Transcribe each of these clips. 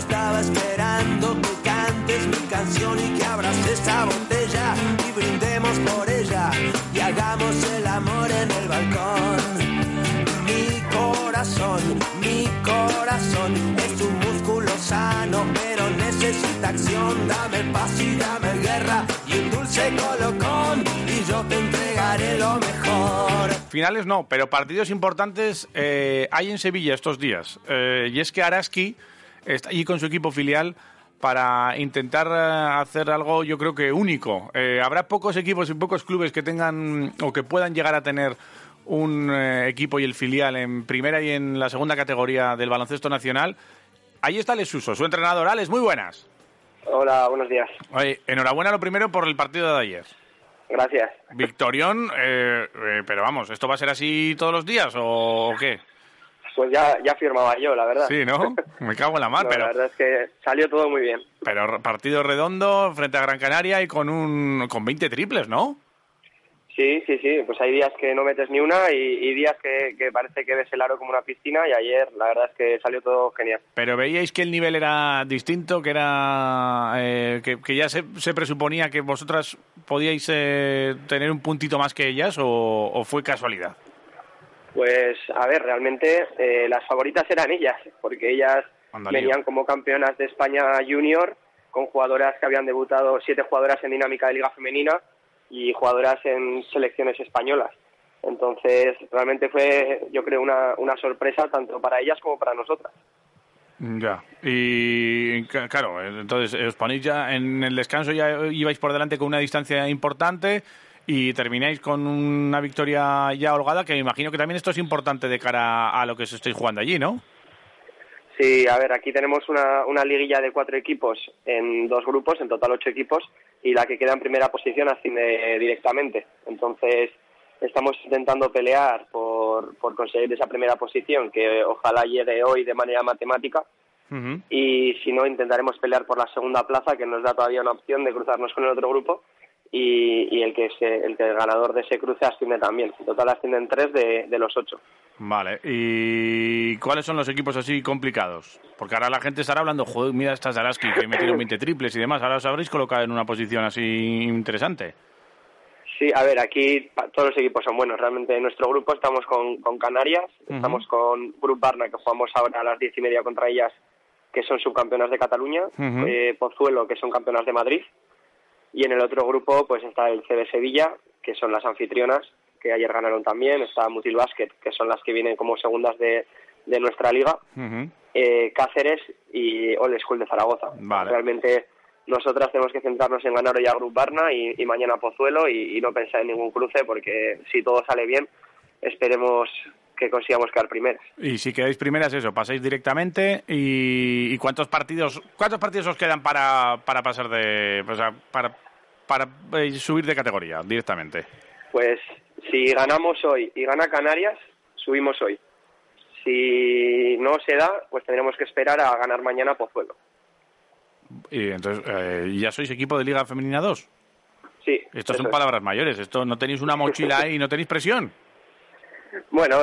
Estaba esperando que cantes mi canción y que abras esa botella Dame paz y dame guerra y un dulce colocón y yo te entregaré lo mejor. Finales no, pero partidos importantes eh, hay en Sevilla estos días. Eh, y es que Araski está allí con su equipo filial para intentar eh, hacer algo yo creo que único. Habrá pocos equipos y pocos clubes que tengan o que puedan llegar a tener un equipo y el filial en primera y en la segunda categoría del baloncesto nacional. Ahí está Lesuso, su entrenador. Alex, muy buenas. Hola, buenos días. Oye, enhorabuena lo primero por el partido de ayer. Gracias. Victorión, eh, eh, pero vamos, ¿esto va a ser así todos los días o, o qué? Pues ya, ya firmaba yo, la verdad. Sí, ¿no? Me cago en la mar, No, pero, La verdad es que salió todo muy bien. pero partido redondo frente a Gran Canaria y con un con 20 triples, ¿no? Sí, sí, sí. Pues hay días que no metes ni una y, y días que, que parece que ves el aro como una piscina y ayer la verdad es que salió todo genial. Pero veíais que el nivel era distinto, que era eh, que, que ya se, se presuponía que vosotras podíais eh, tener un puntito más que ellas o, o fue casualidad. Pues a ver, realmente eh, las favoritas eran ellas, porque ellas Andalío. venían como campeonas de España junior con jugadoras que habían debutado, siete jugadoras en dinámica de liga femenina y jugadoras en selecciones españolas. Entonces, realmente fue, yo creo, una, una sorpresa tanto para ellas como para nosotras. Ya. Y claro, entonces os ponéis ya en el descanso, ya ibais por delante con una distancia importante y termináis con una victoria ya holgada, que me imagino que también esto es importante de cara a lo que os estáis jugando allí, ¿no? Sí, a ver, aquí tenemos una, una liguilla de cuatro equipos en dos grupos, en total ocho equipos, y la que queda en primera posición asciende directamente. Entonces, estamos intentando pelear por, por conseguir esa primera posición, que ojalá llegue hoy de manera matemática, y si no, intentaremos pelear por la segunda plaza, que nos da todavía una opción de cruzarnos con el otro grupo, y, y el, que se, el que el ganador de ese cruce asciende también. En total ascienden tres de, de los ocho. Vale. ¿Y cuáles son los equipos así complicados? Porque ahora la gente estará hablando, joder, mira estas Araski que metieron 20 triples y demás. Ahora os habréis colocado en una posición así interesante. Sí, a ver, aquí todos los equipos son buenos. Realmente en nuestro grupo estamos con, con Canarias, estamos con Grup Barna, que jugamos ahora a las diez y media contra ellas, que son subcampeonas de Cataluña, eh, Pozuelo, que son campeonas de Madrid, y en el otro grupo pues está el CB Sevilla, que son las anfitrionas, que ayer ganaron también, está Mutil Basket, que son las que vienen como segundas de, de nuestra liga, eh, Cáceres y Old School de Zaragoza. Vale. Realmente nosotras tenemos que centrarnos en ganar hoy a Grup Barna y, y mañana a Pozuelo y, y no pensar en ningún cruce porque si todo sale bien esperemos que consigamos quedar primeras. Y si quedáis primeras, eso, pasáis directamente. ¿Y, y cuántos partidos cuántos partidos os quedan para, para pasar de. O sea, para, para eh, subir de categoría directamente? Pues si ganamos hoy y gana Canarias, subimos hoy. Si no se da, pues tendremos que esperar a ganar mañana Pozuelo. Y entonces, eh, ¿ya sois equipo de Liga Femenina 2? Sí. Esto eso son es. palabras mayores. Esto no tenéis una mochila ahí, no tenéis presión. Bueno,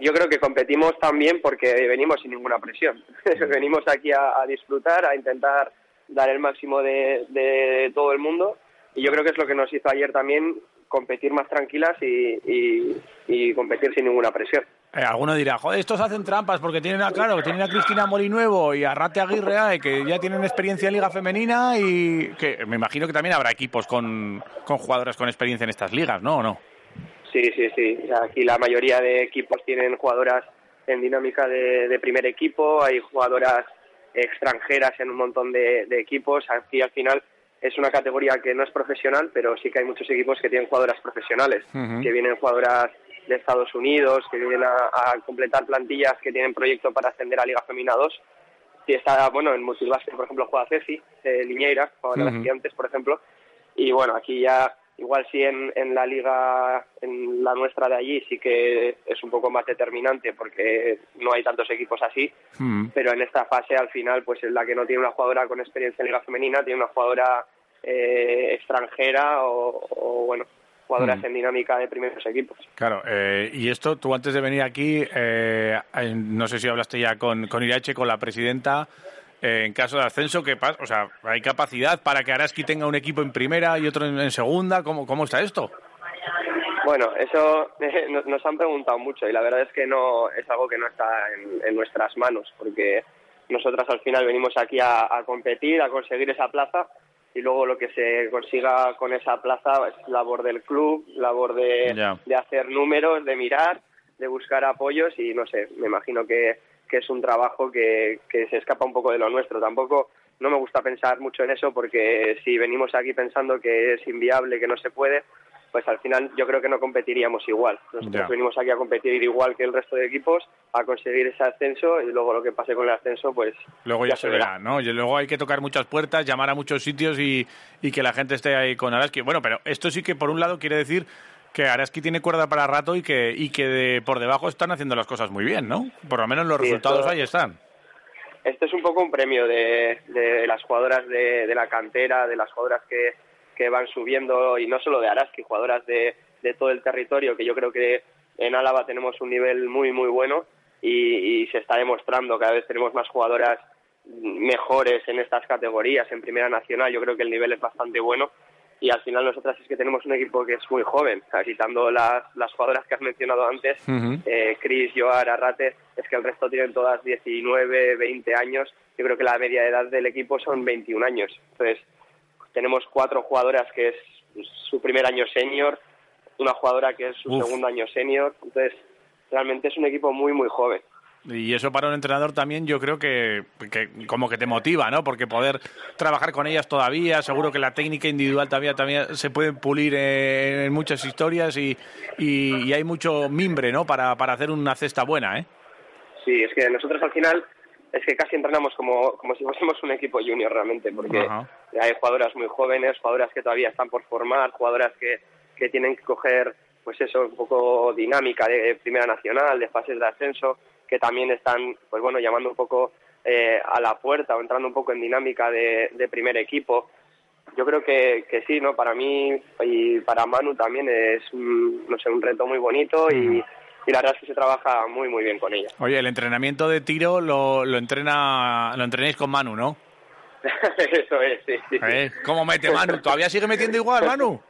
yo creo que competimos también porque venimos sin ninguna presión. venimos aquí a, disfrutar, a intentar dar el máximo de, todo el mundo y yo creo que es lo que nos hizo ayer también competir más tranquilas y, competir sin ninguna presión. Eh, alguno dirá, joder, estos hacen trampas porque tienen a, claro, tienen a Cristina Molinuevo y a Rate Aguirre, ay, que ya tienen experiencia en Liga Femenina y que me imagino que también habrá equipos con, con jugadoras con experiencia en estas ligas, ¿no? ¿O no? Sí, sí, sí. Aquí la mayoría de equipos tienen jugadoras en dinámica de, primer equipo, hay jugadoras extranjeras en un montón de, equipos. Aquí al final es una categoría que no es profesional, pero sí que hay muchos equipos que tienen jugadoras profesionales, que vienen jugadoras de Estados Unidos, que vienen a, completar plantillas que tienen proyecto para ascender a Liga Femina 2. Y está, bueno, en Multibasket, por ejemplo, juega Ceci, eh, Liñeira, juega en las por ejemplo. Y bueno, aquí ya Igual sí en, en la liga, en la nuestra de allí, sí que es un poco más determinante porque no hay tantos equipos así, hmm. pero en esta fase al final, pues es la que no tiene una jugadora con experiencia en liga femenina, tiene una jugadora eh, extranjera o, bueno, jugadoras hmm. en dinámica de primeros equipos. Claro, eh, y esto, tú antes de venir aquí, eh, no sé si hablaste ya con, con Irache, con la presidenta, en caso de ascenso, ¿qué pasa? O sea, ¿hay capacidad para que Araski tenga un equipo en primera y otro en, segunda? ¿Cómo, ¿Cómo está esto? Bueno, eso nos han preguntado mucho y la verdad es que no es algo que no está en, nuestras manos porque nosotras al final venimos aquí a, competir, a conseguir esa plaza y luego lo que se consiga con esa plaza es labor del club, labor de, de hacer números, de mirar, de buscar apoyos y no sé, me imagino que que es un trabajo que, que se escapa un poco de lo nuestro. Tampoco no me gusta pensar mucho en eso porque si venimos aquí pensando que es inviable, que no se puede, pues al final yo creo que no competiríamos igual. Nosotros venimos aquí a competir igual que el resto de equipos, a conseguir ese ascenso y luego lo que pase con el ascenso, pues... Luego ya, se verá, ¿no? Y luego hay que tocar muchas puertas, llamar a muchos sitios y, y que la gente esté ahí con Araski. Bueno, pero esto sí que por un lado quiere decir que Araski tiene cuerda para rato y que, y que por debajo están haciendo las cosas muy bien, ¿no? Por lo menos los resultados ahí están. Esto es un poco un premio de, de las jugadoras de, de, la cantera, de las jugadoras que, que van subiendo, y no solo de Araski, jugadoras de, de todo el territorio, que yo creo que en Álava tenemos un nivel muy, muy bueno y, y se está demostrando, cada vez tenemos más jugadoras mejores en estas categorías, en Primera Nacional, yo creo que el nivel es bastante bueno y al final nosotras es que tenemos un equipo que es muy joven, quitando las, las jugadoras que has mencionado antes, eh, Chris, Joar, Arrate, es que el resto tienen todas 19, 20 años, yo creo que la media edad del equipo son 21 años, entonces tenemos cuatro jugadoras que es su primer año senior, una jugadora que es su segundo año senior, entonces realmente es un equipo muy muy joven. Y eso para un entrenador también yo creo que, como que te motiva, ¿no? Porque poder trabajar con ellas todavía, seguro que la técnica individual también, también se puede pulir en, muchas historias y, y, hay mucho mimbre, ¿no? Para, para hacer una cesta buena, ¿eh? Sí, es que nosotros al final es que casi entrenamos como, como si fuésemos un equipo junior realmente, porque hay jugadoras muy jóvenes, jugadoras que todavía están por formar, jugadoras que, que tienen que coger, pues eso, un poco dinámica de primera nacional, de fases de ascenso que también están, pues bueno, llamando un poco eh, a la puerta o entrando un poco en dinámica de, primer equipo. Yo creo que, que, sí, ¿no? Para mí y para Manu también es, no sé, un reto muy bonito y, y la verdad es que se trabaja muy, muy bien con ella. Oye, el entrenamiento de tiro lo, lo entrena, lo entrenéis con Manu, ¿no? Eso es, sí. sí. ¿Eh? ¿Cómo mete Manu? ¿Todavía sigue metiendo igual, Manu?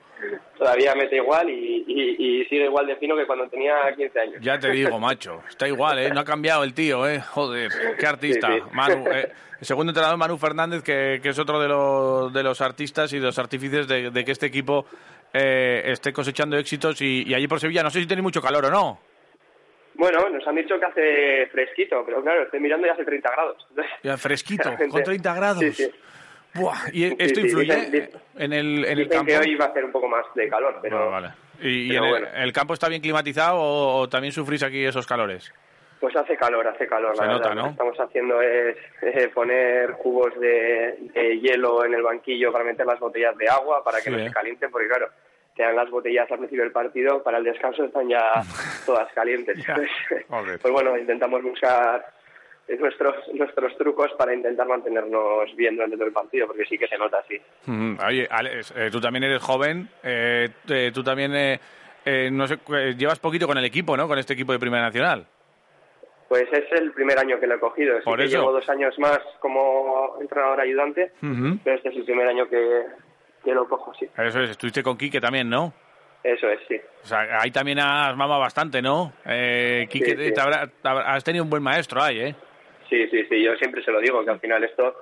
Todavía mete igual y, sigue igual de fino que cuando tenía 15 años. Ya te digo, macho, está igual, ¿eh? No ha cambiado el tío, ¿eh? Joder, qué artista. Manu, eh, el segundo entrenador, Manu Fernández, que, es otro de los, de los artistas y de los artífices de, que este equipo eh, esté cosechando éxitos y, allí por Sevilla, no sé si tenéis mucho calor o no. Bueno, nos han dicho que hace fresquito, pero claro, estoy mirando y hace 30 grados. Ya, fresquito, con 30 grados. Sí, ¿Y esto influye en el, en el campo? que hoy va a hacer un poco más de calor, pero... ¿Y, el, campo está bien climatizado o, también sufrís aquí esos calores? Pues hace calor, hace calor. Se nota, ¿no? Lo que estamos haciendo es poner cubos de, hielo en el banquillo para meter las botellas de agua para que no se calienten, porque claro, te dan las botellas al principio del partido, para el descanso están ya todas calientes. pues bueno, intentamos buscar nuestros nuestros trucos para intentar mantenernos bien durante todo el partido, porque sí que se nota así. Oye, Alex, eh, tú también eres joven, eh, eh, tú también, no sé, llevas poquito con el equipo, ¿no? Con este equipo de Primera Nacional. Pues es el primer año que lo he cogido. Por eso. llevo dos años más como entrenador ayudante, pero este es el primer año que, lo cojo, sí. Eso es, estuviste con Quique también, ¿no? Eso es, sí. O sea, ahí también has mamado bastante, ¿no? Eh, Quique, has tenido un buen maestro ahí, ¿eh? Sí, sí, sí, yo siempre se lo digo, que al final esto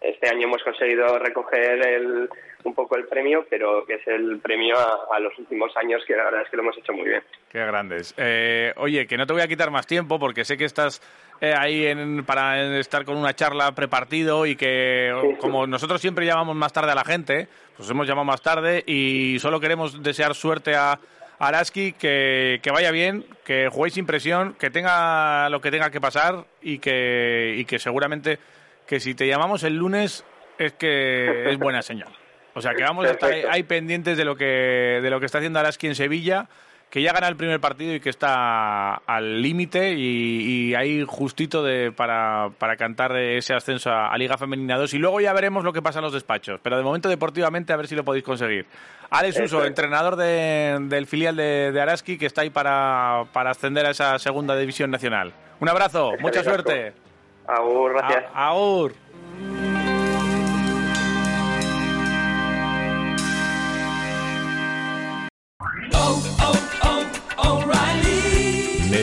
este año hemos conseguido recoger el, un poco el premio, pero que es el premio a, los últimos años, que la verdad es que lo hemos hecho muy bien. Qué grandes. Eh, oye, que no te voy a quitar más tiempo porque sé que estás eh, ahí en, para estar con una charla prepartido y que como nosotros siempre llamamos más tarde a la gente, pues hemos llamado más tarde y solo queremos desear suerte a Araski, que, que, vaya bien, que juguéis sin presión, que tenga lo que tenga que pasar y que, y que seguramente que si te llamamos el lunes es que es buena señal. O sea que vamos a estar ahí, pendientes de lo que de lo que está haciendo Araski en Sevilla, que ya gana el primer partido y que está al límite y, ahí justito de, para, para cantar ese ascenso a, Liga Femenina 2 y luego ya veremos lo que pasa en los despachos. Pero de momento deportivamente a ver si lo podéis conseguir. Alex Uso, entrenador del filial de, de, Araski, que está ahí para, para ascender a esa segunda división nacional. Un abrazo, mucha suerte. Agur, gracias. agur.